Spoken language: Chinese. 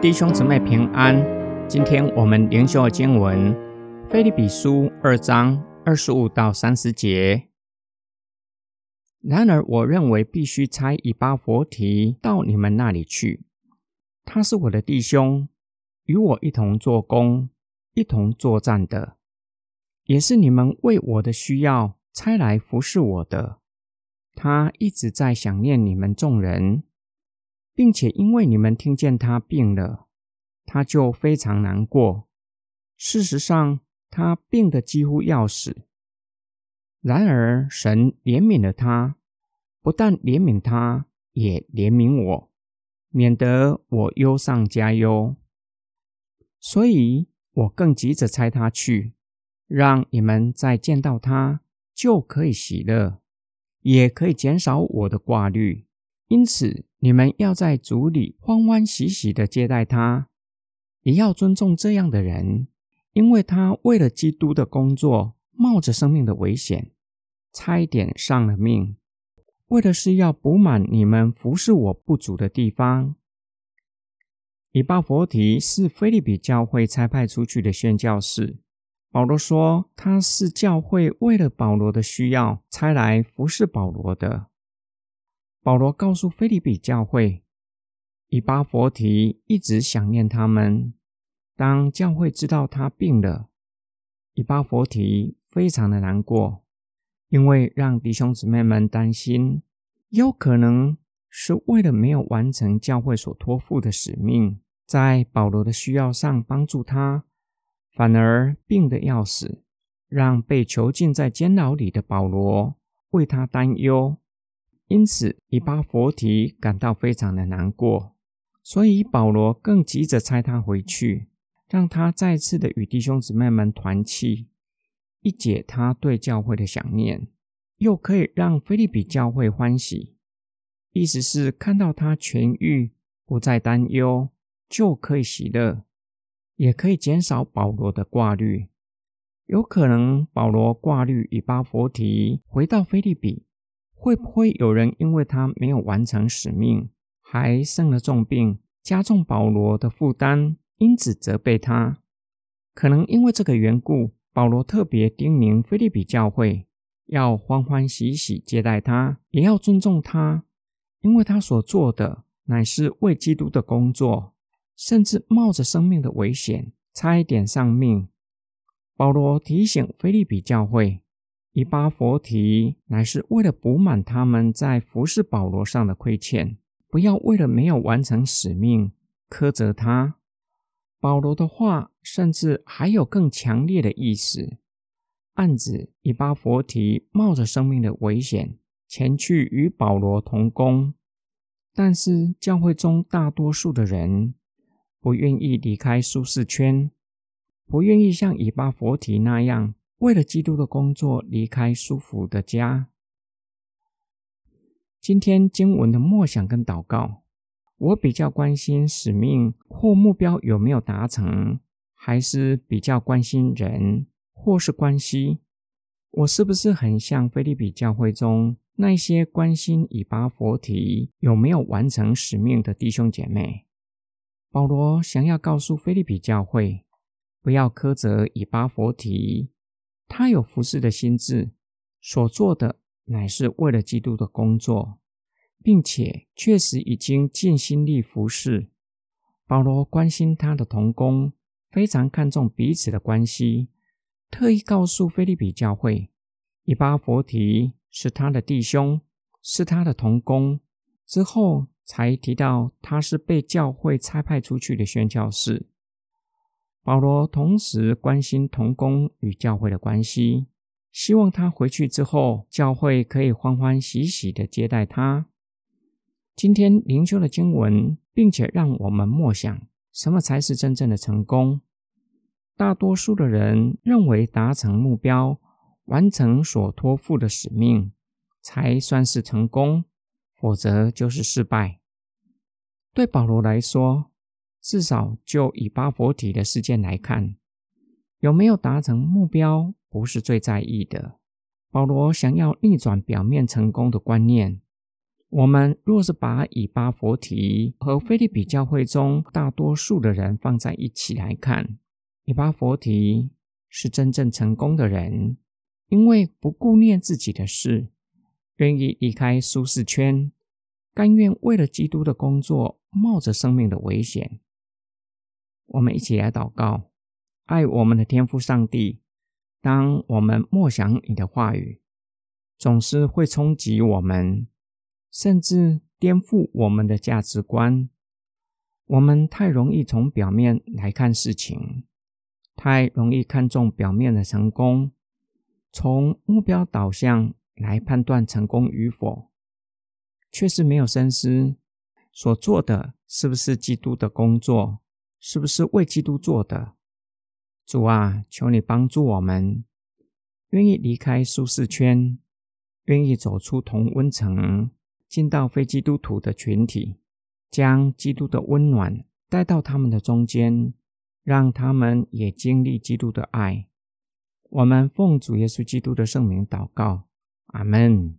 弟兄姊妹平安。今天我们灵修的经文《菲利比书》二章二十五到三十节。然而，我认为必须差以巴佛提到你们那里去。他是我的弟兄，与我一同做工、一同作战的，也是你们为我的需要差来服侍我的。他一直在想念你们众人。并且因为你们听见他病了，他就非常难过。事实上，他病得几乎要死。然而，神怜悯了他，不但怜悯他，也怜悯我，免得我忧上加忧。所以我更急着差他去，让你们再见到他就可以喜乐，也可以减少我的挂虑。因此，你们要在主里欢欢喜喜的接待他，也要尊重这样的人，因为他为了基督的工作，冒着生命的危险，差一点丧了命，为的是要补满你们服侍我不足的地方。以巴佛提是菲利比教会差派出去的宣教士，保罗说他是教会为了保罗的需要才来服侍保罗的。保罗告诉菲利比教会，以巴佛提一直想念他们。当教会知道他病了，以巴佛提非常的难过，因为让弟兄姊妹们担心，有可能是为了没有完成教会所托付的使命，在保罗的需要上帮助他，反而病得要死，让被囚禁在监牢里的保罗为他担忧。因此，以巴佛提感到非常的难过，所以保罗更急着差他回去，让他再次的与弟兄姊妹们团契，一解他对教会的想念，又可以让菲利比教会欢喜。意思是看到他痊愈，不再担忧，就可以喜乐，也可以减少保罗的挂虑。有可能保罗挂虑以巴佛提回到菲利比。会不会有人因为他没有完成使命，还生了重病，加重保罗的负担，因此责备他？可能因为这个缘故，保罗特别叮咛菲利比教会要欢欢喜喜接待他，也要尊重他，因为他所做的乃是为基督的工作，甚至冒着生命的危险，差一点丧命。保罗提醒菲利比教会。以巴佛提乃是为了补满他们在服侍保罗上的亏欠，不要为了没有完成使命苛责他。保罗的话甚至还有更强烈的意思，暗指以巴佛提冒着生命的危险前去与保罗同工，但是教会中大多数的人不愿意离开舒适圈，不愿意像以巴佛提那样。为了基督的工作，离开舒服的家。今天经文的默想跟祷告，我比较关心使命或目标有没有达成，还是比较关心人或是关系？我是不是很像菲利比教会中那些关心以巴佛提有没有完成使命的弟兄姐妹？保罗想要告诉菲利比教会，不要苛责以巴佛提。他有服侍的心智，所做的乃是为了基督的工作，并且确实已经尽心力服侍。保罗关心他的同工，非常看重彼此的关系，特意告诉菲利比教会，以巴佛提是他的弟兄，是他的同工。之后才提到他是被教会差派出去的宣教士。保罗同时关心童工与教会的关系，希望他回去之后，教会可以欢欢喜喜的接待他。今天灵修的经文，并且让我们默想，什么才是真正的成功？大多数的人认为达成目标、完成所托付的使命，才算是成功，否则就是失败。对保罗来说，至少就以巴佛提的事件来看，有没有达成目标不是最在意的。保罗想要逆转表面成功的观念，我们若是把以巴佛提和菲利比教会中大多数的人放在一起来看，以巴佛提是真正成功的人，因为不顾念自己的事，愿意离开舒适圈，甘愿为了基督的工作冒着生命的危险。我们一起来祷告，爱我们的天父上帝。当我们默想你的话语，总是会冲击我们，甚至颠覆我们的价值观。我们太容易从表面来看事情，太容易看重表面的成功，从目标导向来判断成功与否，却是没有深思所做的是不是基督的工作。是不是为基督做的？主啊，求你帮助我们，愿意离开舒适圈，愿意走出同温层，进到非基督徒的群体，将基督的温暖带到他们的中间，让他们也经历基督的爱。我们奉主耶稣基督的圣名祷告，阿门。